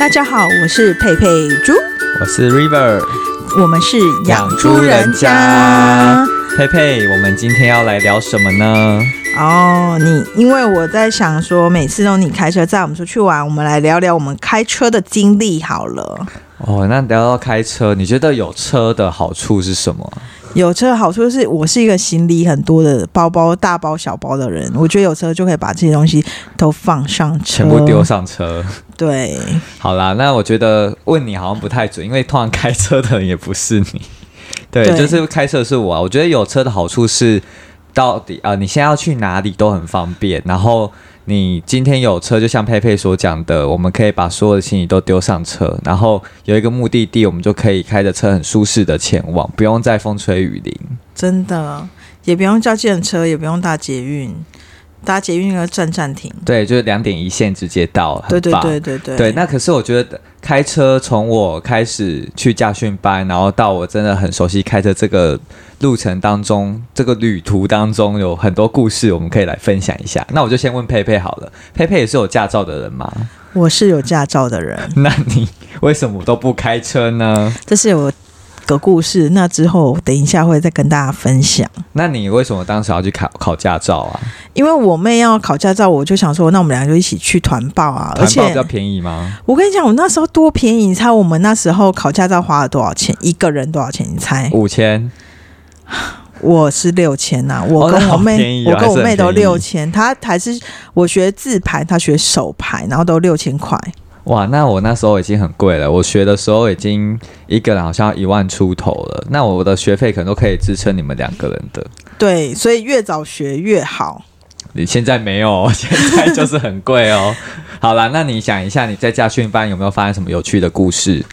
大家好，我是佩佩猪，我是 River，我们是养猪人家。佩佩，我们今天要来聊什么呢？哦，你因为我在想说，每次都你开车载我们出去玩，我们来聊聊我们开车的经历好了。哦，那聊到开车，你觉得有车的好处是什么？有车的好处是我是一个行李很多的包包，大包小包的人，我觉得有车就可以把这些东西都放上车，全部丢上车。对，好啦，那我觉得问你好像不太准，因为通常开车的人也不是你。对，对就是开车是我啊。我觉得有车的好处是，到底啊、呃你现在要去哪里都很方便。然后你今天有车，就像佩佩所讲的，我们可以把所有的行李都丢上车，然后有一个目的地，我们就可以开着车很舒适的前往，不用再风吹雨淋。真的也不用叫计程车，也不用搭捷运，搭捷运那个站站停。对，就是两点一线直接到，很对对棒对对对对，那可是我觉得开车从我开始去驾训班，然后到我真的很熟悉开车这个路程当中，这个旅途当中有很多故事，我们可以来分享一下。那我就先问佩佩好了，佩佩也是有驾照的人吗？我是有驾照的人，那你为什么都不开车呢？这是有个故事。那之后等一下会再跟大家分享。那你为什么当时要去考考驾照啊？因为我妹要考驾照，我就想说，那我们俩就一起去团报啊。而且团报比较便宜吗？我跟你讲，我那时候多便宜，你猜我们那时候考驾照花了多少钱？一个人多少钱？你猜？五千，我是六千呐，我跟我妹，我跟我妹都六千，她还是我学自排，她学手排，然后都六千块。哇，那我那时候已经很贵了。我学的时候已经一个人好像一万出头了。那我的学费可能都可以支撑你们两个人的。对，所以越早学越好。你现在没有，现在就是很贵哦。好啦，那你想一下，你在家训班有没有发生什么有趣的故事？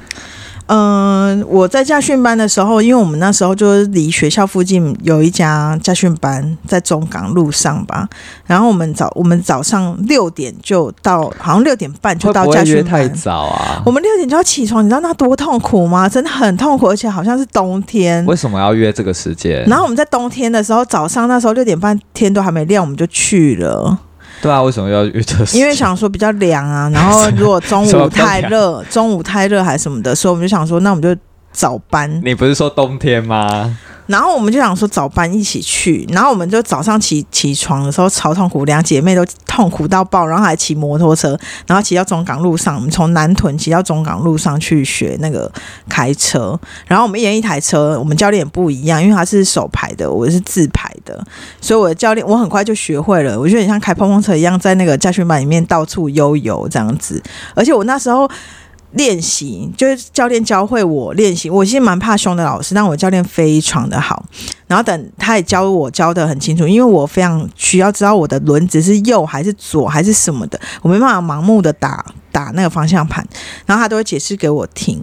嗯、我在驾训班的时候，因为我们那时候就是离学校附近有一家驾训班，在中港路上吧。然后我们早我们早上六点就到，好像六点半就到驾训不会约太班。早啊？我们六点就要起床，你知道那多痛苦吗？真的很痛苦，而且好像是冬天。为什么要约这个时间？然后我们在冬天的时候，早上那时候六点半天都还没亮，我们就去了，对啊，为什么要约这个时间？因为想说比较凉啊。然后 如果中午太热，中午太热还是什么的，所以我们就想说，那我们就早班。你不是说冬天吗？然后我们就想说早班一起去，然后我们就早上起起床的时候超痛苦，两姐妹都痛苦到爆，然后还骑摩托车，然后骑到中港路上，我们从南屯骑到中港路上去学那个开车，然后我们一人一台车，我们教练也不一样，因为他是手排的，我是自排的，所以我的教练我很快就学会了，我觉得很像开碰碰车一样，在那个驾训班里面到处悠游这样子，而且我那时候。练习就是教练教会我练习，我其实蛮怕凶的老师，但我教练非常的好。然后等他也教我教的很清楚，因为我非常需要知道我的轮子是右还是左还是什么的，我没办法盲目的打打那个方向盘，然后他都会解释给我听。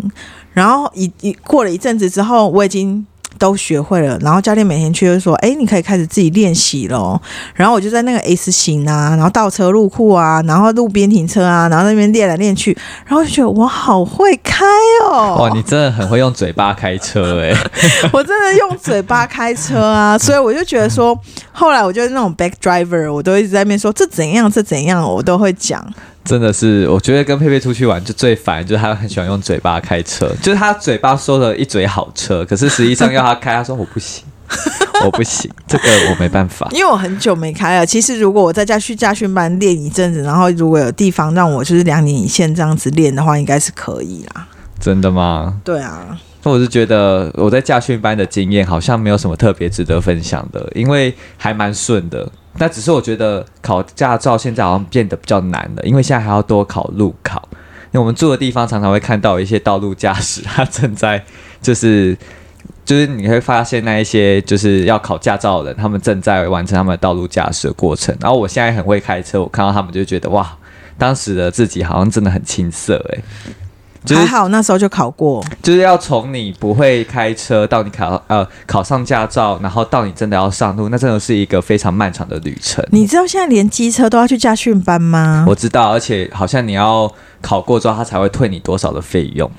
然后一一过了一阵子之后，我已经都学会了。然后教练每天去就说：“哎，你可以开始自己练习喽。”然后我就在那个 S 型啊，然后倒车入库啊，然后路边停车啊，然后那边练来练去，然后就觉得我好会开哦！哇，你真的很会用嘴巴开车哎、我真的用嘴巴开车啊，所以我就觉得说，后来我就那种 back driver，我都一直在那边说这怎样，这怎样，我都会讲。真的是，我觉得跟佩佩出去玩就最烦，就是他很喜欢用嘴巴开车，就是他嘴巴说了一嘴好车，可是实际上要他开，他说我不行，我不行，这个我没办法。因为我很久没开了，其实如果我在家去驾训班练一阵子，然后如果有地方让我就是两年一线这样子练的话，应该是可以啦。真的吗？对啊，那我是觉得我在驾训班的经验好像没有什么特别值得分享的，因为还蛮顺的。那只是我觉得考驾照现在好像变得比较难了，因为现在还要多考路考。因为我们住的地方常常会看到一些道路驾驶，他正在就是就是你会发现那一些就是要考驾照的人，他们正在完成他们的道路驾驶的过程。然后我现在很会开车，我看到他们就觉得哇，当时的自己好像真的很青涩诶、就是还好那时候就考过。就是要从你不会开车到你考呃考上驾照，然后到你真的要上路，那真的是一个非常漫长的旅程。你知道现在连机车都要去驾训班吗？我知道，而且好像你要考过之后，他才会退你多少的费用。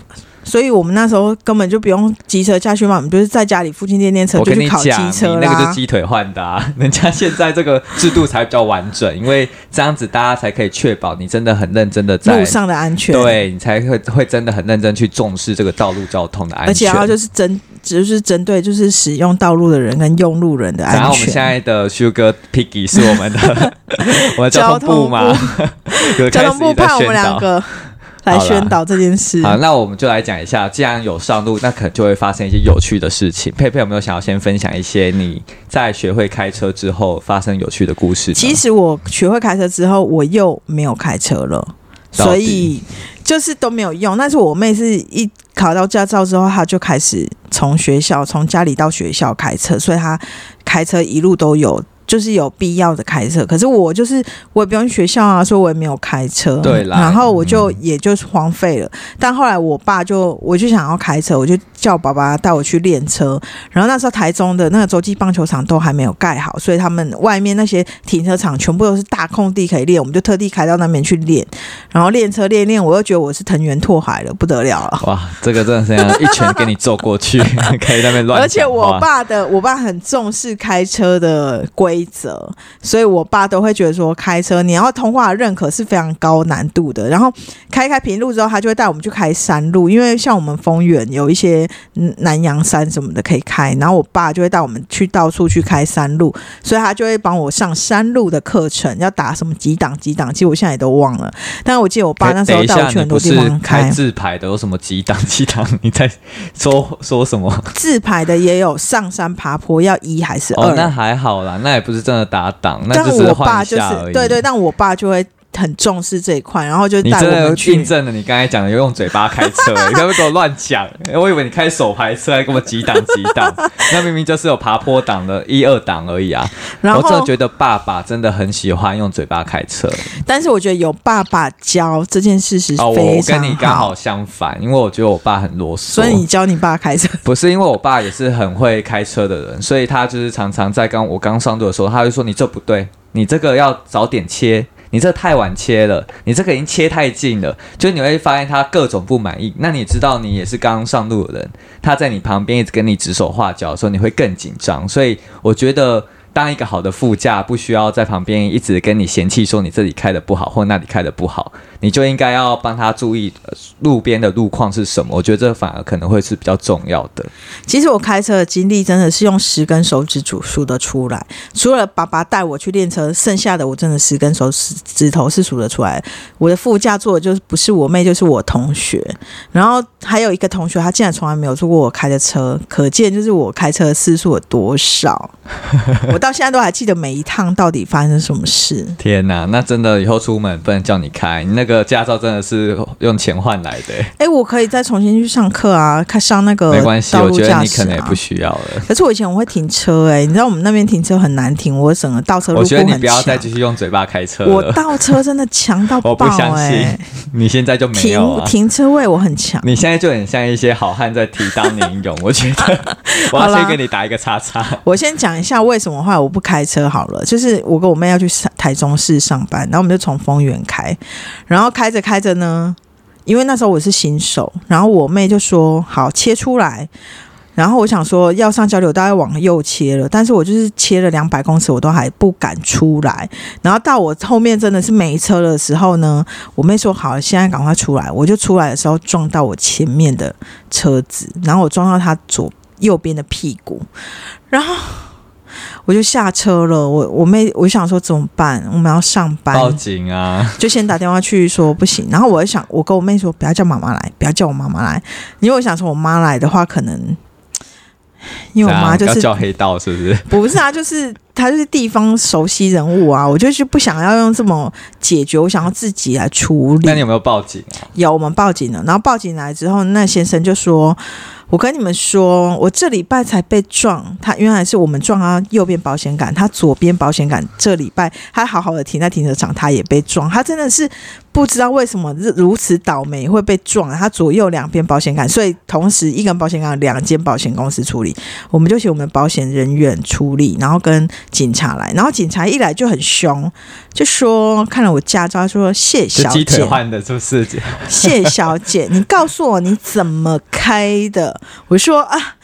所以我们那时候根本就不用机车下去嘛，我们就是在家里附近练练车，就去考机讲，车你那个啦是。鸡腿换的啊，人家现在这个制度才比较完整，因为这样子大家才可以确保你真的很认真的在路上的安全，，对你才会会真的很认真去重视这个道路交通的安全。而且然后就是针，就是针对就是使用道路的人跟用路人的安全。然后我们现在的 Sugar Piggy 是我们的 我们交通部嘛，交通部 派我们。两个来宣导这件事。好，那我们就来讲一下，既然有上路，那可能就会发生一些有趣的事情。佩佩有没有想要先分享一些你在学会开车之后发生有趣的故事？其实我学会开车之后，我又没有开车了，所以就是都没有用。但是我妹是一考到驾照之后，她就开始从学校从家里到学校开车，所以她开车一路都有。就是有必要的开车，可是我就是我也不用去学校啊，所以我也没有开车。对啦然后我就嗯也就是荒废了。但后来我爸就我就想要开车，我就叫爸爸带我去练车。然后那时候台中的那个洲际棒球场都还没有盖好，所以他们外面那些停车场全部都是大空地可以练，我们就特地开到那边去练。然后练车练练，我又觉得我是藤原拓海了，不得了了。哇，这个真的是要一拳给你揍过去，可以那边乱。而且我爸的我爸很重视开车的规则，所以我爸都会觉得说开车你要通话认可是非常高难度的。然后开开平路之后，他就会带我们去开山路，因为像我们丰原有一些嗯南洋山什么的可以开，然后我爸就会带我们去到处去开山路，所以他就会帮我上山路的课程，要打什么几档几档，其实我现在也都忘了，但我记得我爸那时候带我等一下，去很多地方开。开自排的有什么几档几档？你在说说什么？自排的也有上山爬坡要一还是二、哦，那还好啦，那也不是真的打档，那只是我爸就换一下而已。是对对，但我爸就会很重视这一块，然后就带你真的我们去印。证了你刚才讲的用嘴巴开车、欸，你可 不可以给我乱讲？我以为你开手排车还跟我几档几档，那明明就是有爬坡档的一二档而已啊！然我真的后，觉得爸爸真的很喜欢用嘴巴开车但是我觉得有爸爸教这件事是哦，我非常我跟你刚好相反，因为我觉得我爸很啰嗦，所以你教你爸开车，不是因为我爸也是很会开车的人，所以他就是常常在刚我刚上路的时候，他就说你这不对，你这个要早点切，你这太晚切了，你这个已经切太近了，就你会发现他各种不满意。那你知道你也是刚上路的人，他在你旁边一直跟你指手画脚的时候，你会更紧张。所以我觉得。当一个好的副驾，不需要在旁边一直跟你嫌弃说你这里开的不好或那里开的不好，你就应该要帮他注意、路边的路况是什么。我觉得这反而可能会是比较重要的。其实我开车的经历真的是用十根手指数数得出来，除了爸爸带我去练车，剩下的我真的十根手指指头是数得出来。我的副驾坐的就是不是我妹就是我同学，然后还有一个同学他竟然从来没有坐过我开的车，可见就是我开车的次数有多少。我到现在都还记得每一趟到底发生什么事。天呐，那真的以后出门不能叫你开，你那个驾照真的是用钱换来的欸，哎，我可以再重新去上课啊，开上那个没关系，我觉得你可能也不。需要了。可是我以前我会停车哎、你知道我们那边停车很难停，我整个倒车入我觉得你不要再继续用嘴巴开车我，倒车真的强到我不爆相哎、信，你现在就没有停啊。停车位我很强。你现在就很像一些好汉在提当年勇，我觉得 我要先给你打一个叉叉。我先讲一下为什么后我不开车好了，就是我跟我妹要去台中市上班，然后我们就从丰原开，然后开着开着呢，因为那时候我是新手，然后我妹就说好切出来。然后我想说要上交流道要往右切了，但是我就是切了两百公尺，我都还不敢出来。然后到我后面真的是没车的时候呢，我妹说好，现在赶快出来。我就出来的时候撞到我前面的车子，然后我撞到他左右边的屁股，然后我就下车了。我我妹我想说怎么办？我们要上班，报警啊！就先打电话去说不行。然后我就想，我跟我妹说不要叫妈妈来，不要叫我妈妈来，因为我想说我妈来的话，可能因为我妈就是叫黑道是不是？不是啊，就是她就是地方熟悉人物啊，我就是不想要用这么解决，我想要自己来处理那。你有没有报警啊？有我们报警了，然后报警来之后，那先生就说：“我跟你们说，我这礼拜才被撞，他原来是我们撞他右边保险杆，他左边保险杆这礼拜还好好的停在停车场，他也被撞，他真的是不知道为什么如如此倒霉会被撞，他左右两边保险杆，所以同时一根保险杆两间保险公司处理，我们就请我们保险人员处理，然后跟警察来，然后警察一来就很凶，就说看了我驾照，说谢小是鸡腿姐，换的，是不是？谢小姐，你告诉我你怎么开的？我说啊，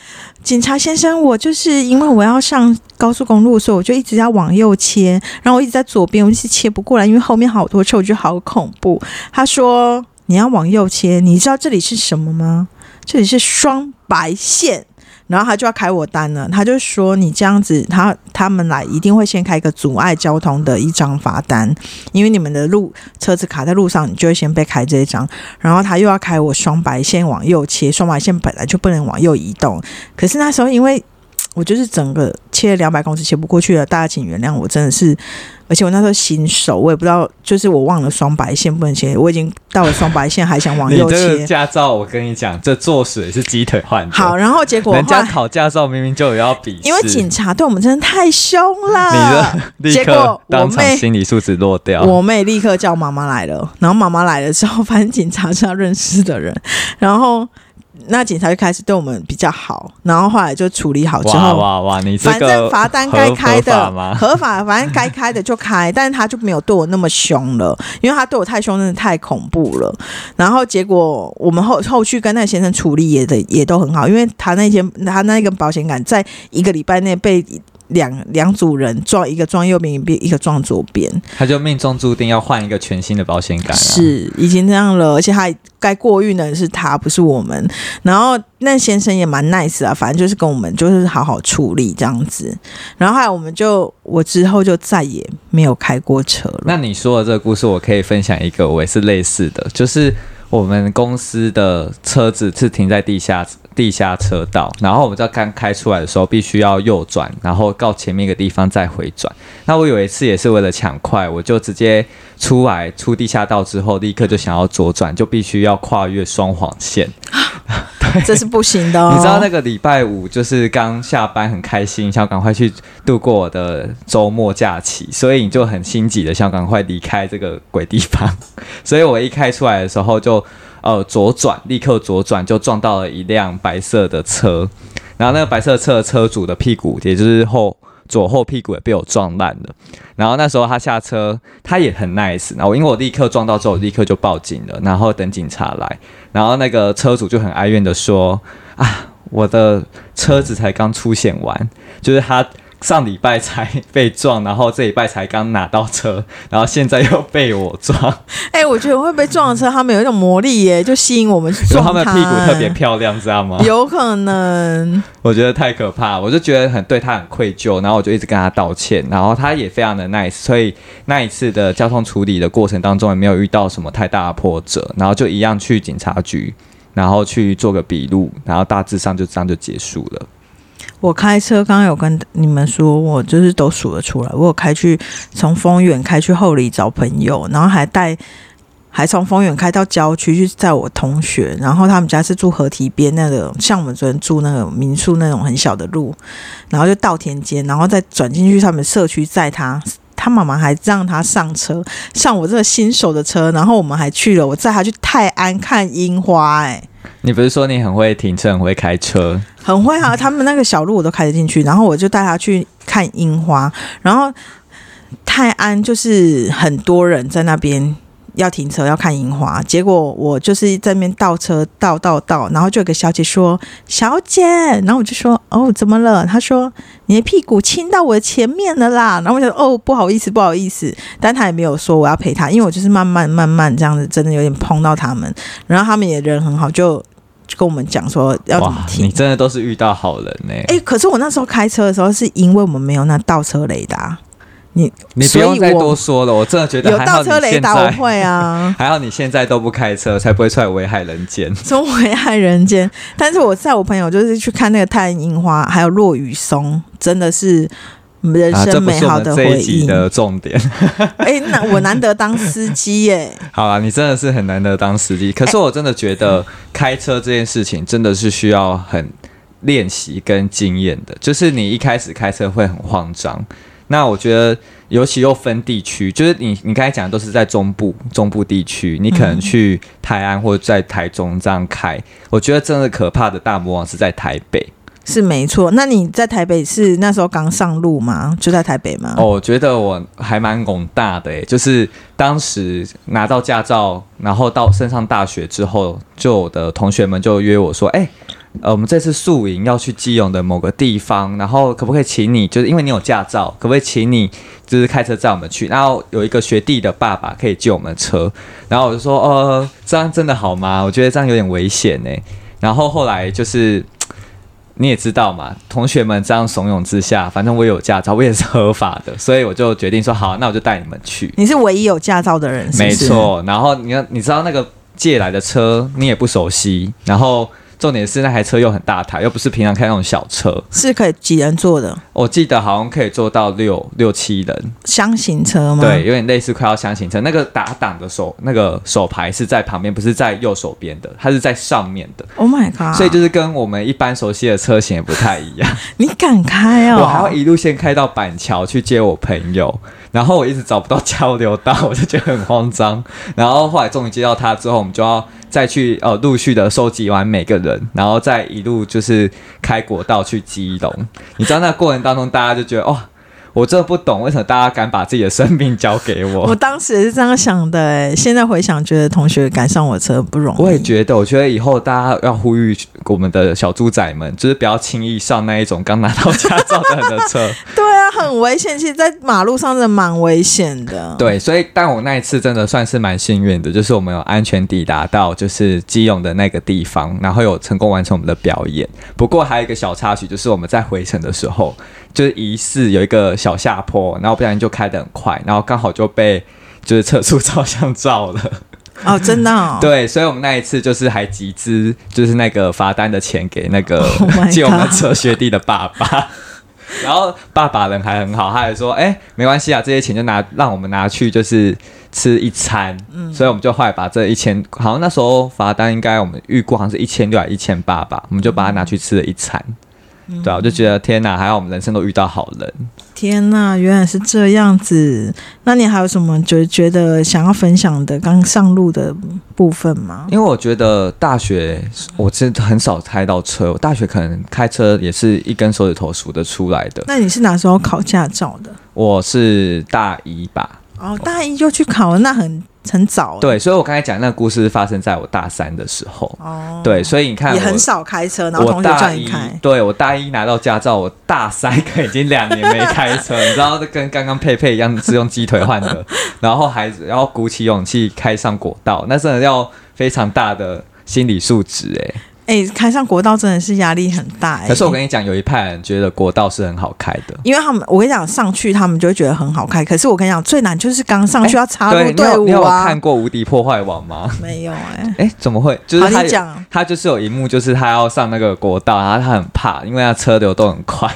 警察先生，我就是因为我要上高速公路，所以我就一直要往右切，然后我一直在左边，我就是切不过来，因为后面好多车，我觉得好恐怖。他说你要往右切，你知道这里是什么吗？这里是双白线。然后他就要开我单了，他就说你这样子，他他们来一定会先开一个阻碍交通的一张罚单，因为你们的路车子卡在路上，你就会先被开这一张。然后他又要开我双白线往右切，双白线本来就不能往右移动，可是那时候因为我就是整个切了两百公尺切不过去了，大家请原谅我，真的是，而且我那时候新手，我也不知道，就是我忘了双白线不能切，我已经到了双白线还想往右你这个切。驾照，我跟你讲，这做水是鸡腿换的。好，，然后结果人家考驾照明明就有要比，因为警察对我们真的太凶你了的，结果当场我妹心理素质落掉。我妹立刻叫妈妈来了，然后妈妈来了之后，反正警察是她认识的人，然后那警察就开始对我们比较好，然后后来就处理好之后。哇哇！你这反个正罚单该开合的合法吗？合法，反正该开的就开，但是他就没有对我那么凶了，因为他对我太凶，真的太恐怖了。然后结果我们后后续跟那个先生处理也的也都很好，因为他那天他那个保险杆在一个礼拜内被两两组人撞，一个撞右边一个撞左边，他就命中注定要换一个全新的保险杆、啊。，是已经这样了，而且他该过运的是他，不是我们。然后那先生也蛮 nice 啊，反正就是跟我们就是好好处理这样子。然后后来我们就我之后就再也没有开过车了。那你说的这个故事，我可以分享一个，我也是类似的，就是我们公司的车子是停在地下地下车道，然后我们在刚开出来的时候，必须要右转，然后到前面一个地方再回转。那我有一次也是为了抢快，我就直接出来出地下道之后，立刻就想要左转，就必须要跨越双黄线。这是不行的、哦。你知道那个礼拜五就是刚下班，很开心，想赶快去度过我的周末假期，所以你就很心急的想赶快离开这个鬼地方。所以我一开出来的时候就呃左转，立刻左转就撞到了一辆白色的车，然后那个白色车车主的屁股，也就是后左后屁股也被我撞烂了。然后那时候他下车，他也很 nice。然后因为我立刻撞到之后，立刻就报警了，然后等警察来。然后那个车主就很哀怨的说：“啊，我的车子才刚出现完，就是他上礼拜才被撞，然后这礼拜才刚拿到车，然后现在又被我撞。哎、我觉得会被撞的车，他们有一种魔力耶，就吸引我们去撞 说他们的屁股特别哎漂亮，知道吗？有可能。我觉得太可怕，我就觉得很对他很愧疚，然后我就一直跟他道歉，然后他也非常的 nice，所以那一次的交通处理的过程当中也没有遇到什么太大的波折，然后就一样去警察局，然后去做个笔录，然后大致上就这样就结束了。我开车刚刚有跟你们说，我就是都数得出来。我有开去从丰原开去后里找朋友，然后还带还从丰原开到郊区去载我同学，然后他们家是住河堤边那个，像我们昨天住那个民宿那种很小的路，然后就稻田间，然后再转进去他们社区载他。他妈妈还让他上车，上我这个新手的车，然后我们还去了，我载他去泰安看樱花、哎，你不是说你很会停车，很会开车？很会啊，他们那个小路我都开得进去，然后我就带他去看樱花，然后泰安就是很多人在那边要停车要看樱花，结果我就是在那边倒车倒倒倒，然后就有个小姐说：“小姐。”然后我就说：“哦，怎么了？”她说：“你的屁股亲到我的前面了啦。”然后我就说：“哦，不好意思，不好意思。”但她也没有说我要陪她，因为我就是慢慢慢慢这样子，真的有点碰到他们，然后他们也人很好，就就跟我们讲说要怎么哇，停你。真的都是遇到好人呢、哎、可是我那时候开车的时候，是因为我们没有那倒车雷达，你你不用再多说了，我真的觉得有倒车雷达我会啊，还好你现在都不开车，才不会出来危害人间。从危害人间。但是我在我朋友就是去看那个太阳樱花，还有落雨松，真的是人生美好的回忆。的重点。哎、那我难得当司机耶，好啦，你真的是很难得当司机。可是我真的觉得开车这件事情真的是需要很练习跟经验的。就是你一开始开车会很慌张，那我觉得尤其又分地区，就是你你刚才讲的都是在中部中部地区，你可能去台安或者在台中这样开，我觉得真的可怕的大魔王是在台北。是没错。那你在台北是那时候刚上路吗？就在台北吗？哦，我觉得我还蛮拱大的诶，就是当时拿到驾照，然后到升上大学之后，就我的同学们就约我说，哎、呃，我们这次宿营要去基隆的某个地方，然后可不可以请你，就是因为你有驾照，可不可以请你就是开车载我们去？然后有一个学弟的爸爸可以借我们车，然后我就说，呃，这样真的好吗？我觉得这样有点危险呢。然后后来就是。你也知道嘛，同学们这样怂恿之下，反正我有驾照，我也是合法的，所以我就决定说好，那我就带你们去。你是唯一有驾照的人，是是，没错，然后你要你知道那个借来的车你也不熟悉，然后重点是那台车又很大台，又不是平常开那种小车，是可以几人坐的我记得好像可以坐到六六七人，箱型车吗？对，，有点类似快要箱型车。那个打档的手那个手牌是在旁边，不是在右手边的，它是在上面的，Oh my god！所以就是跟我们一般熟悉的车型也不太一样。你敢开哦？我还要一路先开到板桥去接我朋友，然后我一直找不到交流道，我就觉得很慌张。然后后来终于接到他之后，我们就要再去呃陆续的收集完每个人，然后再一路就是开国道去基隆。你知道那过程当中，大家就觉得哇。我真的不懂为什么大家敢把自己的生命交给我。我当时也是这样想的，哎，现在回想，觉得同学赶上我车不容易。我也觉得，我觉得以后大家要呼吁我们的小猪仔们，就是不要轻易上那一种刚拿到驾照的人的车。对啊，很危险。其实，在马路上真的蛮危险的。，对，所以但我那一次真的算是蛮幸运的，就是我们有安全抵达到就是基隆的那个地方，然后有成功完成我们的表演。不过还有一个小插曲，就是我们在回程的时候，就是疑似有一个小下坡，然后不小心就开得很快，然后刚好就被就是测速照相照了。哦，真的、哦。，对，所以我们那一次就是还集资，就是那个罚单的钱给那个 Oh 借我们车学弟的爸爸。然后爸爸人还很好，他还说：“哎、没关系啊，这些钱就拿让我们拿去就是吃一餐。”嗯，所以我们就后来把这一千，好像那时候罚单应该我们预估好像是一千六还一千八吧，我们就把它拿去吃了一餐。对啊，我就觉得天哪，还好我们人生都遇到好人。天呐，原来是这样子。那你还有什么觉觉得想要分享的刚上路的部分吗？因为我觉得大学我真的很少开到车，我大学可能开车也是一根手指头数得出来的。那你是哪时候考驾照的？我是大一吧，哦，大一就去考了，那很很早。，对，所以我刚才讲那个故事发生在我大三的时候，哦，对，所以你看我也很少开车，然后我同学叫大一你开。，对我大一拿到驾照，我大三可已经两年没开车，你知道，跟刚刚佩佩一样是用鸡腿换的，然后还然后鼓起勇气开上国道，那真的要非常大的心理素质哎。哎、开上国道真的是压力很大、哎可是我跟你讲，有一派人觉得国道是很好开的。因为他们，我跟你讲，上去他们就会觉得很好开。可是我跟你讲，最难就是刚上去要插对，入你有你有啊。看过《无敌破坏王》吗？没有哎、哎，怎么会？就是，他讲。他就是有一幕，就是他要上那个国道，然后他很怕，因为他车流都很快，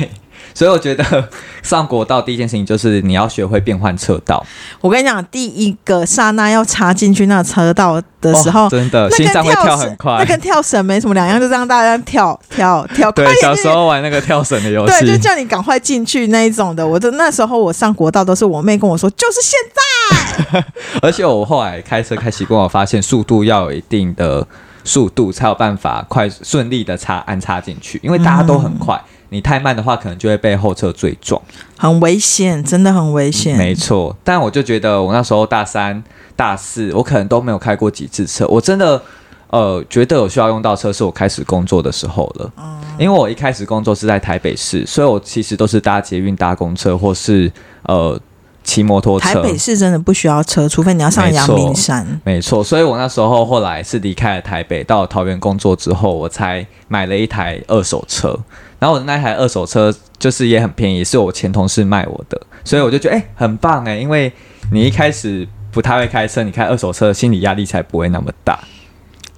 所以我觉得 上国道第一件事情就是你要学会变换车道我跟你讲，第一个刹那要插进去那个车道的时候，哦真的心脏会跳很快。那跟跳绳没什么两样，就这样大家跳跳跳，对，小时候玩那个跳绳的游戏对，就，叫你赶快进去那一种的。我的那时候我上国道都是我妹跟我说，就是现在。而且我后来开车开习惯，我发现速度要有一定的速度才有办法快顺利的插安插进去，因为大家都很快，你太慢的话可能就会被后车追撞。很危险，真的很危险。没错，但我就觉得我那时候大三、大四，我可能都没有开过几次车。我真的呃觉得有需要用到车，是我开始工作的时候了。因为我一开始工作是在台北市，所以我其实都是搭捷运、搭公车或是呃骑摩托车。台北市真的不需要车，除非你要上阳明山。没错，所以我那时候后来是离开了台北，到了桃园工作之后，我才买了一台二手车。然后我的那台二手车就是也很便宜，是我前同事卖我的，所以我就觉得哎、很棒哎、因为你一开始不太会开车，你开二手车心理压力才不会那么大。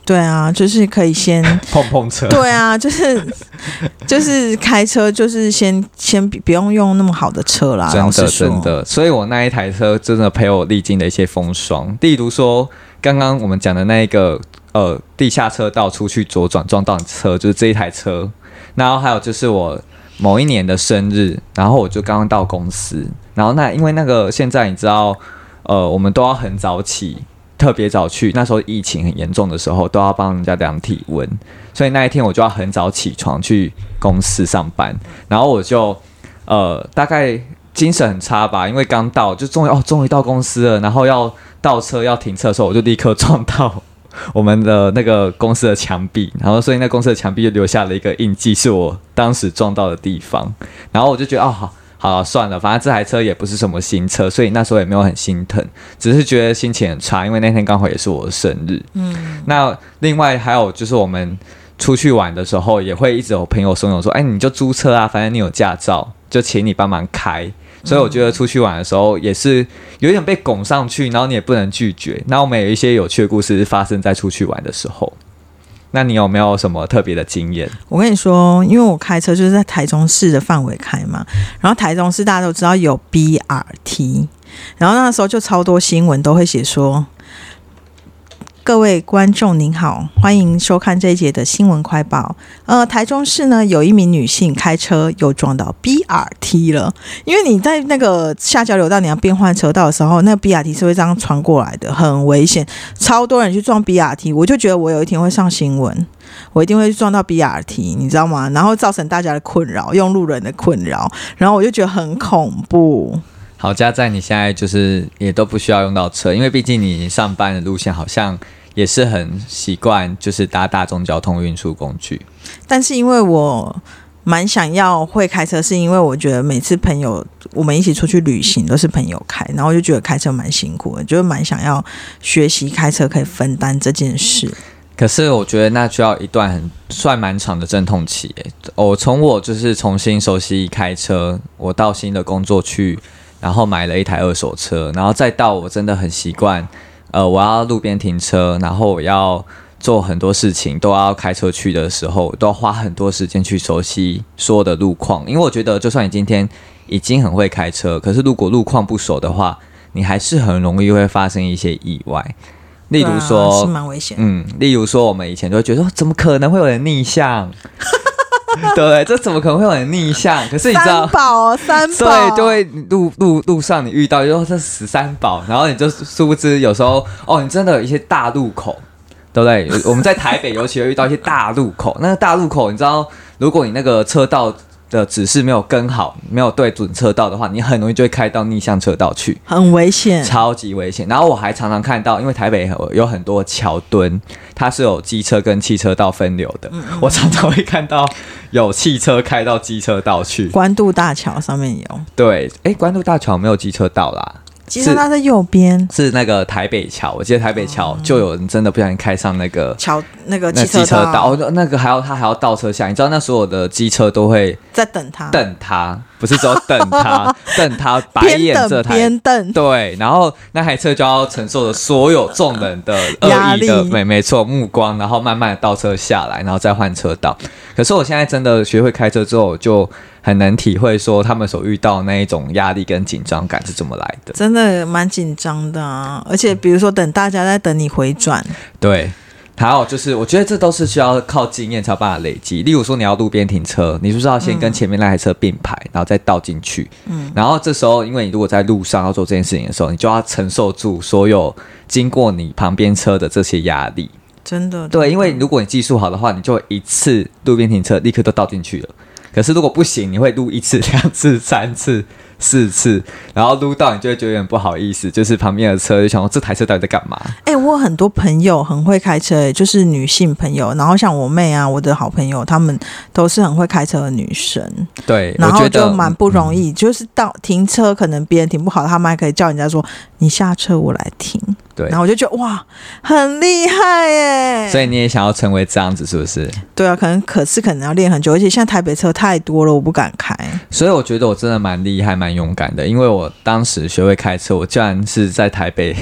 对啊，就是可以先 碰碰车，对啊，就是就是开车，就是先先不不用用那么好的车啦。真的真，的，所以我那一台车真的陪我历经了一些风霜。例如说，刚刚我们讲的那一个呃地下车道出去左转撞到你车，就是这一台车。然后还有就是我某一年的生日，然后我就刚刚到公司，然后那因为那个现在你知道，呃，我们都要很早起。特别早去，那时候疫情很严重的时候，都要帮人家量体温，所以那一天我就要很早起床去公司上班，然后我就呃大概精神很差吧，因为刚到就终于哦终于到公司了，然后要倒车要停车的时候，我就立刻撞到我们的那个公司的墙壁，然后所以那公司的墙壁就留下了一个印记，是我当时撞到的地方，然后我就觉得哦好。好了，算了，反正这台车也不是什么新车，所以那时候也没有很心疼，只是觉得心情很差，因为那天刚好也是我的生日。嗯，那另外还有就是我们出去玩的时候，也会一直有朋友怂恿说：“哎，你就租车啊，反正你有驾照，就请你帮忙开。”所以我觉得出去玩的时候也是有点被拱上去，然后你也不能拒绝。那我们有一些有趣的故事发生在出去玩的时候。那你有没有什么特别的经验？我跟你说，因为我开车就是在台中市的范围开嘛，然后台中市大家都知道有 BRT，然后那时候就超多新闻都会写说。各位观众您好，欢迎收看这一节的新闻快报。呃，台中市呢有一名女性开车又撞到 BRT 了，因为你在那个下交流道你要变换车道的时候，那 BRT 是会这样穿过来的，很危险，超多人去撞 BRT。我就觉得我有一天会上新闻，我一定会撞到 BRT，你知道吗？然后造成大家的困扰，用路人的困扰，然后我就觉得很恐怖。好加在你现在就是也都不需要用到车，因为毕竟你上班的路线好像。也是很习惯，就是搭大众交通运输工具。但是因为我蛮想要会开车，是因为我觉得每次朋友我们一起出去旅行都是朋友开，然后我就觉得开车蛮辛苦的，就蛮想要学习开车，可以分担这件事。可是我觉得那需要一段很算蛮长的阵痛期。我从我就是重新熟悉开车，我到新的工作去，然后买了一台二手车，然后再到我真的很习惯。呃，我要路边停车，然后我要做很多事情，都要开车去的时候，都要花很多时间去熟悉所有的路况。因为我觉得，就算你今天已经很会开车，可是如果路况不熟的话，你还是很容易会发生一些意外。例如说，是蛮危险。嗯，例如说，我们以前都会觉得，怎么可能会有人逆向？对，这怎么可能会有人逆向？可是你知道，三宝三宝，对，就会路路路上你遇到，就说这十三宝，然后你就殊不知有时候哦，你真的有一些大路口，对不对？我们在台北尤其会遇到一些大路口，那个大路口，你知道，如果你那个车道。的指示没有跟好，没有对准车道的话，你很容易就会开到逆向车道去，很危险，超级危险。然后我还常常看到，因为台北有很多桥墩，它是有机车跟汽车道分流的，我常常会看到有汽车开到机车道去。关渡大桥上面有，对，哎，关渡大桥没有机车道啦。其实它在右边，是那个台北桥。我记得台北桥就有人真的不小心开上那个桥，那个机车道，那个还要他还要倒车下。你知道那所有的机车都会在等他，等他。不是说等他，等他白眼这台，对，然后那台车就要承受着所有众人的恶意的，没没错，目光，然后慢慢的倒车下来，然后再换车道。可是我现在真的学会开车之后，就很能体会说他们所遇到那一种压力跟紧张感是怎么来的，真的蛮紧张的啊！而且比如说等大家在等你回转，对。还有就是，我觉得这都是需要靠经验才有办法累积。例如说，你要路边停车，你是不是要先跟前面那台车并排，然后再倒进去？嗯，然后这时候，因为你如果在路上要做这件事情的时候，你就要承受住所有经过你旁边车的这些压力。真的，对，因为如果你技术好的话，你就一次路边停车立刻都倒进去了。可是如果不行，你会录一次、两次、三次。四次，然后撸到你就会觉得有点不好意思，就是旁边的车就想说这台车到底在干嘛？哎，我有很多朋友很会开车，就是女性朋友，然后像我妹啊，我的好朋友，她们都是很会开车的女生。对，然后就蛮不容易，就是到停车可能别人停不好，他们还可以叫人家说你下车我来停。对，然后我就觉得哇，很厉害耶！所以你也想要成为这样子，是不是？对啊，可能可是可能要练很久，而且现在台北车太多了，我不敢开。所以我觉得我真的蛮厉害、蛮勇敢的，因为我当时学会开车，我居然是在台北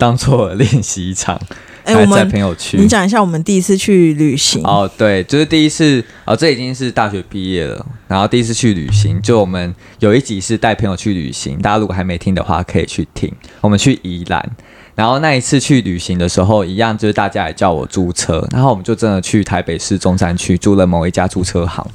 当做练习场，哎、我们朋友去。你讲一下我们第一次去旅行。哦，对，就是第一次哦，这已经是大学毕业了，然后第一次去旅行，就我们有一集是带朋友去旅行，大家如果还没听的话，可以去听。我们去宜兰，然后那一次去旅行的时候，一样就是大家也叫我租车，然后我们就真的去台北市中山区租了某一家租车行，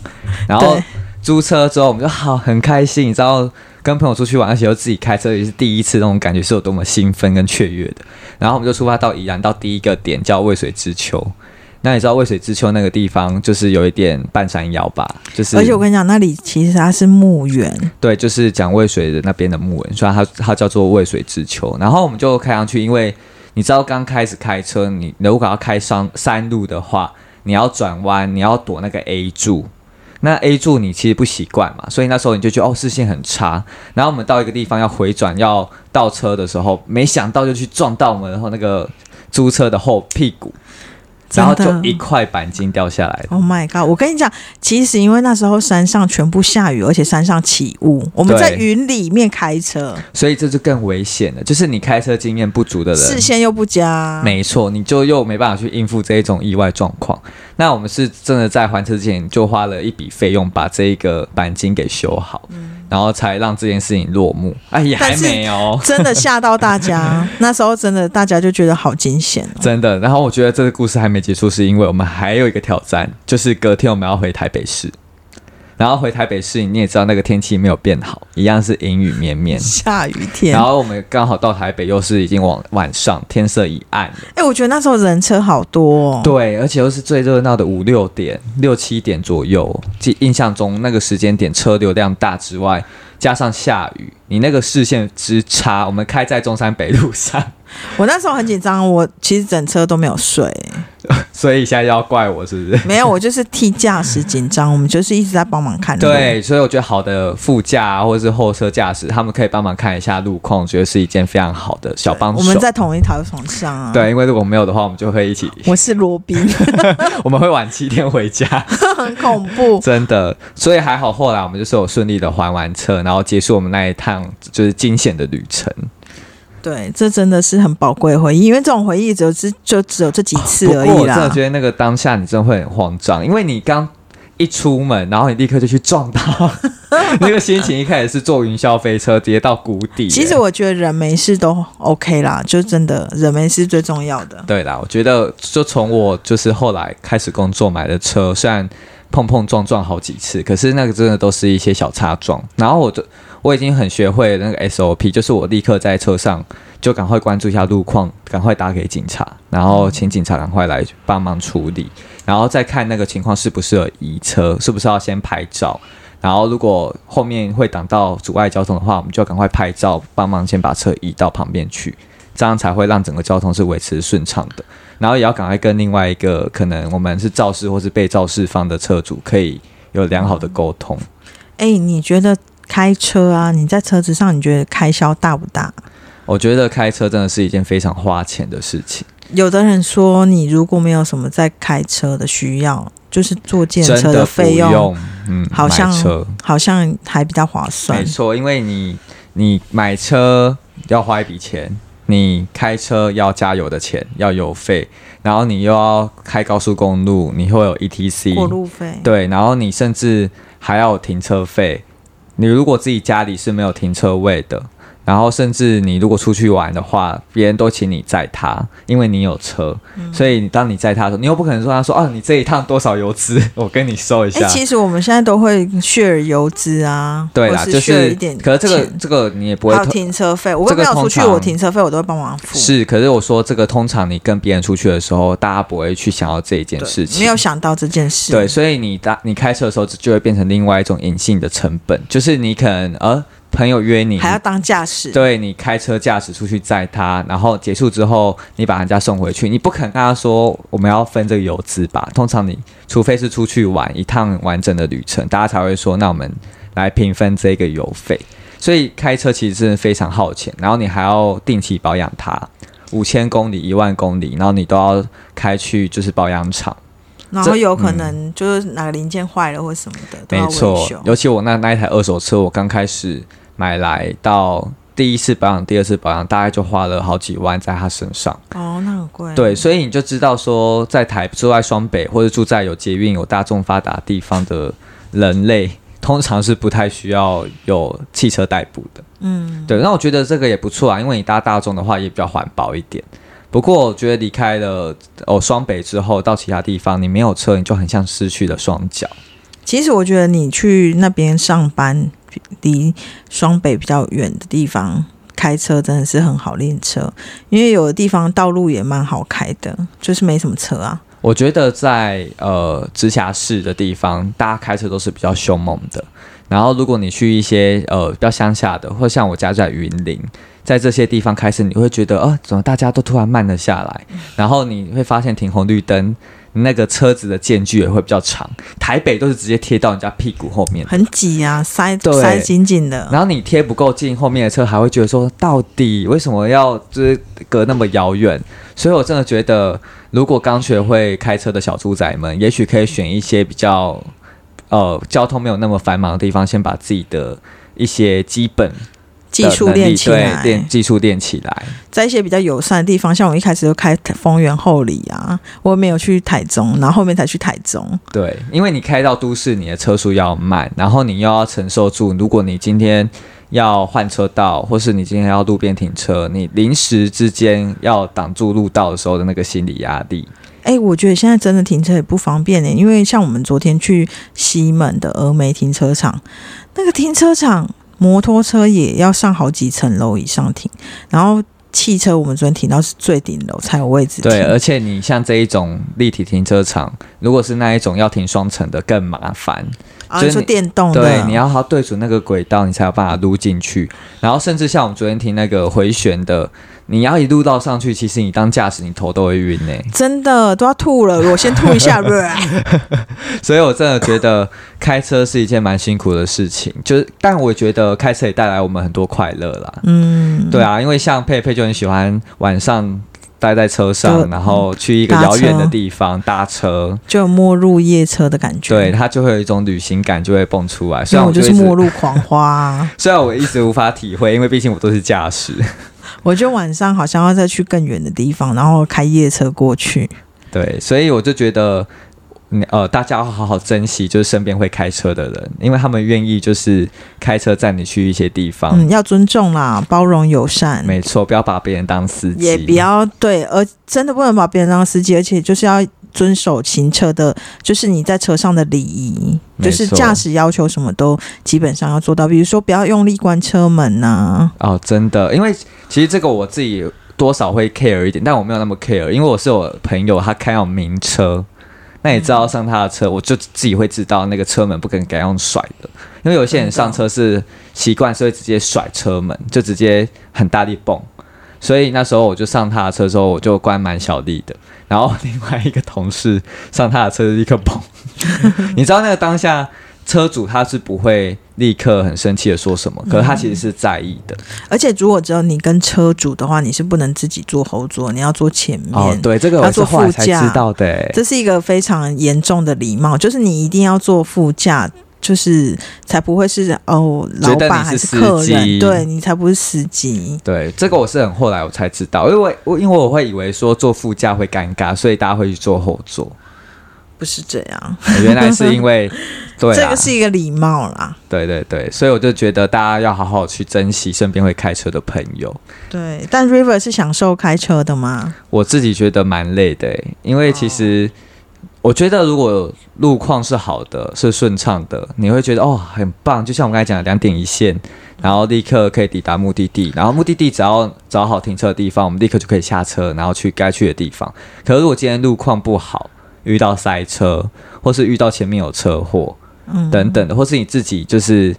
然后租车之后，我们就好很开心，你知道。跟朋友出去玩，而且又自己开车，也是第一次，那种感觉是有多么兴奋跟雀跃的。然后我们就出发到宜兰，到第一个点叫渭水之丘。那你知道渭水之丘那个地方就是有一点半山腰吧？就是而且我跟你讲，那里其实它是墓园，对，就是讲渭水的那边的墓园，所以它它叫做渭水之丘。然后我们就开上去，因为你知道刚开始开车，你如果要开山山路的话，你要转弯，你要躲那个 A 柱。那 A 柱你其实不习惯嘛，所以那时候你就觉得哦视线很差。然后我们到一个地方要回转要倒车的时候，没想到就去撞到我们然后那个租车的后屁股，然后就一块钣金掉下来。Oh my god！我跟你讲，其实因为那时候山上全部下雨，而且山上起雾，我们在云里面开车，所以这就更危险了，就是你开车经验不足的人，视线又不佳，没错，你就又没办法去应付这一种意外状况。那我们是真的在还车之前就花了一笔费用把这一个钣金给修好，然后才让这件事情落幕。哎，呀还但是没有，真的吓到大家。那时候真的大家就觉得好惊险哦。真的。然后我觉得这个故事还没结束，是因为我们还有一个挑战，就是隔天我们要回台北市。然后回台北市，你也知道那个天气没有变好，一样是阴雨绵绵。下雨天然，后我们刚好到台北，又是已经往晚上，天色已暗了。哎、我觉得那时候人车好多、哦。对，而且又是最热闹的五六点、六七点左右。记印象中那个时间点车流量大之外，加上下雨，你那个视线之差，我们开在中山北路上，我那时候很紧张，我其实整车都没有睡，所以现在要怪我是不是？没有，我就是替驾驶紧张，我们就是一直在帮忙看。对，所以我觉得好的副驾、啊、或者是后车驾驶，他们可以帮忙看一下路况，觉得是一件非常好的小帮手。我们在同一条船上啊。，对，因为如果没有的话，我们就会一起，我是罗宾，我们会晚七天回家。很恐怖。真的，所以还好，后来我们就是有顺利的还完车，然后结束我们那一趟就是惊险的旅程。对，这真的是很宝贵的回忆，因为这种回忆只有只就只有这几次而已不过我真的。觉得那个当下你真的会很慌张，因为你刚一出门，然后你立刻就去撞到，那个心情一开始是坐云霄飞车，直接到谷底。其实我觉得人没事都 OK 啦，就真的人没事最重要的。对啦，我觉得就从我就是后来开始工作买的车，虽然碰碰撞撞好几次，可是那个真的都是一些小擦撞。然后我就我已经很学会那个 SOP，就是我立刻在车上就赶快关注一下路况，赶快打给警察，然后请警察赶快来帮忙处理，然后再看那个情况适不适合移车，是不是要先拍照。然后，如果后面会挡到阻碍交通的话，我们就赶快拍照，帮忙先把车移到旁边去，这样才会让整个交通是维持顺畅的。然后也要赶快跟另外一个可能我们是肇事或是被肇事方的车主可以有良好的沟通。哎、你觉得开车啊？你在车子上，你觉得开销大不大？我觉得开车真的是一件非常花钱的事情，有的人说，你如果没有什么在开车的需要，就是坐电车的不费用，用，嗯，好像好像还比较划算没。错，因为你你买车要花一笔钱，你开车要加油的钱，要油费，然后你又要开高速公路，你会有 ETC 过路费，对，然后你甚至还要有停车费。你如果自己家里是没有停车位的，然后甚至你如果出去玩的话，别人都请你载他，因为你有车，嗯所以你当你载他的时候，你又不可能说他说哦，你这一趟多少油资，我跟你收一哎、下。其实我们现在都会 share 油资啊，对啦，或就是一点可是这个这个你也不会还有停车费，我这个跟朋友出去，我停车费我都会帮忙付。是，可是我说这个通常你跟别人出去的时候，大家不会去想到这一件事情，没有想到这件事。对，所以你搭你开车的时候，就会变成另外一种隐性的成本，就是你可能呃朋友约你，还要当驾驶。对你开车驾驶出去载他，然后结束之后你把人家送回去，你不肯跟他说我们要分这个油资吧？通常你除非是出去玩一趟完整的旅程，大家才会说那我们来平分这个油费。所以开车其实真的非常耗钱，然后你还要定期保养它，五千公里、一万公里，然后你都要开去就是保养厂。然后有可能就是哪个零件坏了或什么的，没错修，。尤其我那那一台二手车，我刚开始买来到第一次保养、第二次保养，大概就花了好几万在他身上。哦，那很贵。对，所以你就知道说，在台住在双北或者住在有捷运、有大众发达地方的人类，通常是不太需要有汽车代步的。嗯，对，那我觉得这个也不错啊，因为你搭大众的话也比较环保一点。不过我觉得离开了哦双北之后，到其他地方你没有车，你就很像失去了双脚。其实我觉得你去那边上班，离双北比较远的地方开车真的是很好练车，因为有的地方道路也蛮好开的，就是没什么车啊。我觉得在呃直辖市的地方，大家开车都是比较凶猛的。然后如果你去一些呃比较乡下的，或像我家在云林，在这些地方开车，你会觉得呃怎么大家都突然慢了下来？然后你会发现停红绿灯。那个车子的间距也会比较长，台北都是直接贴到人家屁股后面，很挤啊，塞对塞紧紧的。然后你贴不够近，后面的车还会觉得说，到底为什么要就是隔那么遥远？所以我真的觉得，如果刚学会开车的小猪仔们，也许可以选一些比较呃交通没有那么繁忙的地方，先把自己的一些基本的技术练起来，技术练起来。在一些比较友善的地方，像我一开始就开丰原厚里啊，我没有去台中，然后后面才去台中。对，因为你开到都市，你的车速要慢，然后你又要承受住，如果你今天要换车道，或是你今天要路边停车，你临时之间要挡住路道的时候的那个心理压力，哎、我觉得现在真的停车也不方便呢、因为像我们昨天去西门的峨眉停车场，那个停车场摩托车也要上好几层楼以上停，然后汽车我们昨天停到是最顶楼才有位置停。对，而且你像这一种立体停车场，如果是那一种要停双层的更麻烦，啊，就是电动的，对，你要好对准那个轨道，你才有办法撸进去。然后甚至像我们昨天停那个回旋的，你要一路到上去，其实你当驾驶你头都会晕呢、真的都要吐了，我先吐一下。所以我真的觉得开车是一件蛮辛苦的事情，就是但我觉得开车也带来我们很多快乐啦。嗯，对啊，因为像佩佩就很喜欢晚上待在车上，然后去一个搭遥远的地方搭车。就有没入夜车的感觉。对，他就会有一种旅行感，就会蹦出来。虽然我就是末路狂花、啊，虽然我一直无法体会，因为毕竟我都是驾驶。我就晚上好像要再去更远的地方，然后开夜车过去。对，所以我就觉得，嗯呃，大家要好好珍惜，就是身边会开车的人，因为他们愿意就是开车载你去一些地方。嗯，要尊重啦，包容友善，没错，不要把别人当司机，也不要对，而真的不能把别人当司机，而且就是要遵守行车的，就是你在车上的礼仪，就是驾驶要求什么都基本上要做到，比如说不要用力关车门呐、哦，真的，因为其实这个我自己多少会 care 一点，但我没有那么 care，因为我是我朋友，他开那种名车，那你知道上他的车，我就自己会知道那个车门不可能给他用甩的，因为有些人上车是习惯是会直接甩车门，就直接很大力蹦，所以那时候我就上他的车之后，我就关蛮小力的，然后另外一个同事上他的车就立刻蹦，你知道那个当下。车主他是不会立刻很生气的说什么，可是他其实是在意的。而且如果只有你跟车主的话，你是不能自己坐后座，你要坐前面。哦，对，这个我是要坐后来才副驾知道的欸。这是一个非常严重的礼貌，就是你一定要坐副驾，就是才不会是哦，老板还是司客人，机对你才不是司机。对，这个我是很后来我才知道，因为我因为我会以为说坐副驾会尴尬，所以大家会去坐后座。不是这样，原来是因为 对啊这个，是一个礼貌啦。对对对，所以我就觉得大家要好好去珍惜身边会开车的朋友。对，但 River 是享受开车的吗？我自己觉得蛮累的欸，因为其实我觉得如果路况是好的、是顺畅的，你会觉得哦很棒，就像我刚才讲的两点一线，然后立刻可以抵达目的地，然后目的地只要找好停车的地方，我们立刻就可以下车，然后去该去的地方。可是如果今天路况不好，遇到塞车，或是遇到前面有车祸嗯，等等的，或是你自己就是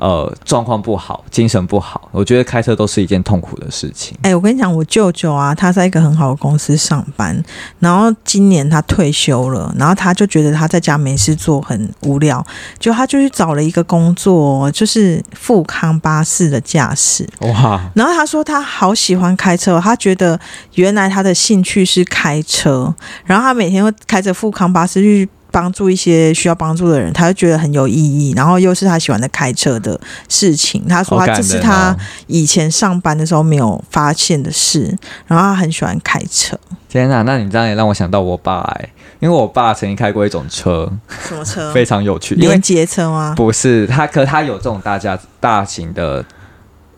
呃状况不好、精神不好，我觉得开车都是一件痛苦的事情。哎、我跟你讲，我舅舅啊，他在一个很好的公司上班，然后今年他退休了，然后他就觉得他在家没事做，很无聊，就他就去找了一个工作，就是富康巴士的驾驶。哇，然后他说他好喜欢开车，他觉得原来他的兴趣是开车，然后他每天会开着富康巴士去帮助一些需要帮助的人，他就觉得很有意义，然后又是他喜欢的开车的事情。他说他这是他哦以前上班的时候没有发现的事，然后他很喜欢开车。天哪，那你这样也让我想到我爸哎、因为我爸曾经开过一种车，什么车？非常有趣，连接车吗？不是他，可他有这种大家大型的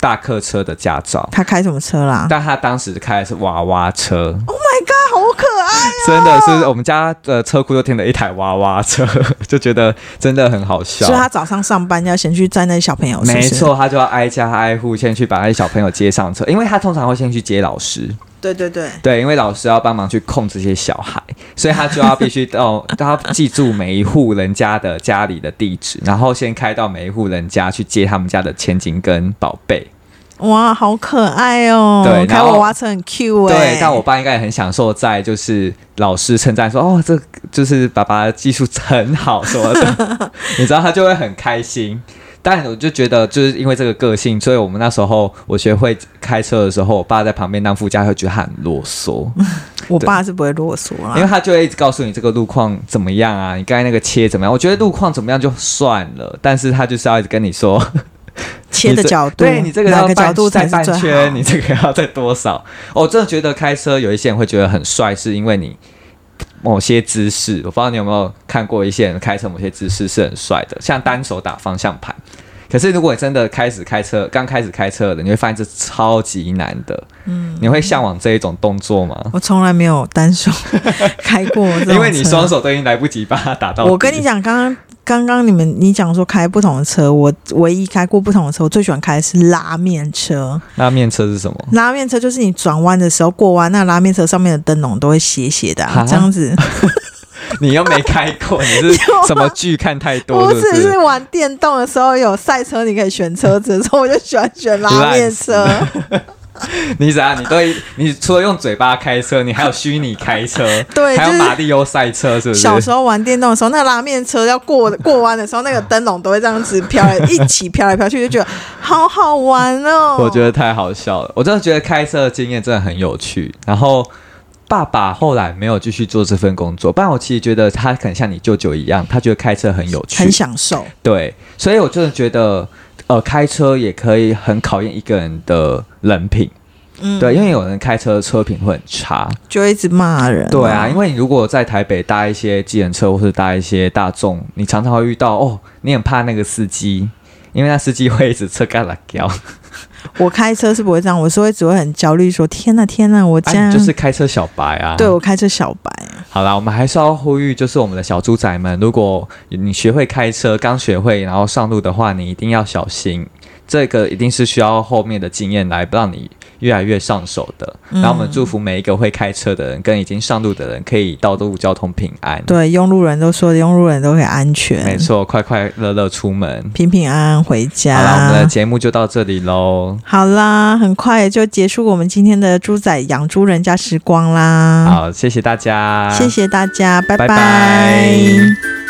大客车的驾照，他开什么车啦？但他当时开的是娃娃车，Oh my god，好可爱！真的是我们家的车库就停了一台娃娃车，就觉得真的很好笑所以。他早上上班要先去载那些小朋友，是是，没错，他就要挨家挨户先去把那些小朋友接上车，因为他通常会先去接老师，对对对，对，因为老师要帮忙去控这些小孩，所以他就要必须到，他要记住每一户人家的家里的地址，然后先开到每一户人家去接他们家的千金跟宝贝。哇，好可爱哦！开对然后娃娃车很 Q 哎、对，但我爸应该也很享受在就是老师称赞说，哦，这就是爸爸的技术很好什么的，你知道他就会很开心。但我就觉得，就是因为这个个性，所以我们那时候我学会开车的时候，我爸在旁边当副驾，会觉得他很啰嗦。我爸是不会啰嗦啦，因为他就会一直告诉你这个路况怎么样啊，你刚才那个切怎么样？我觉得路况怎么样就算了，但是他就是要一直跟你说切的角度，对你这个要半角度再半圈，你这个要在多少？我真的觉得开车有一些人会觉得很帅，是因为你某些姿势，我不知道你有没有看过一些人开车某些姿势是很帅的，像单手打方向盘。可是如果你真的开始开车，刚开始开车的，你会发现这超级难的。嗯，你会向往这一种动作吗？我从来没有单手 开过因为你双手都已经来不及把它打到。我跟你，讲，刚刚刚刚你们你讲说开不同的车，我唯一开过不同的车，我最喜欢开的是拉面车。拉面车是什么？拉面车就是你转弯的时候过弯，那拉面车上面的灯笼都会斜斜的、这样子。你又没开过，你是 什么剧看太多 不是，是不是？是玩电动的时候有赛车，你可以选车子的时候，我就喜欢选拉面车。你怎样？你都你除了用嘴巴开车，你还有虚拟开车，对，还有马里欧赛车，是不是？小时候玩电动的时候，那个拉面车要过过弯的时候，那个灯笼都会这样子飘来，一起飘来飘去，就觉得好好玩哦。我觉得太好笑了，我真的觉得开车的经验真的很有趣。然后爸爸后来没有继续做这份工作，不然我其实觉得他可能像你舅舅一样，他觉得开车很有趣很，享受。对，所以我真的觉得，呃，开车也可以很考验一个人的人品，嗯，对，因为有人开车的车品会很差，就一直骂人、对啊，因为你如果在台北搭一些计程车或是搭一些大众，你常常会遇到哦，你很怕那个司机，因为那司机会一直车干拉掉，我开车是不会这样，我是会只会很焦虑，说天呐天呐，我这啊，样、你就是开车小白啊。对我开车小白。好啦，我们还是要呼吁，就是我们的小猪仔们，如果你学会开车，刚学会，然后上路的话，你一定要小心，这个一定是需要后面的经验来让你越来越上手的。然后我们祝福每一个会开车的人跟已经上路的人，可以道路交通平安。对，用路人都说，用路人都很安全，没，错，快快乐乐出门。平平安安回家。好了，我们的节目就到这里喽。好啦，很快就结束我们今天的猪仔养猪人家时光啦。好，谢谢大家，谢谢大家，拜拜拜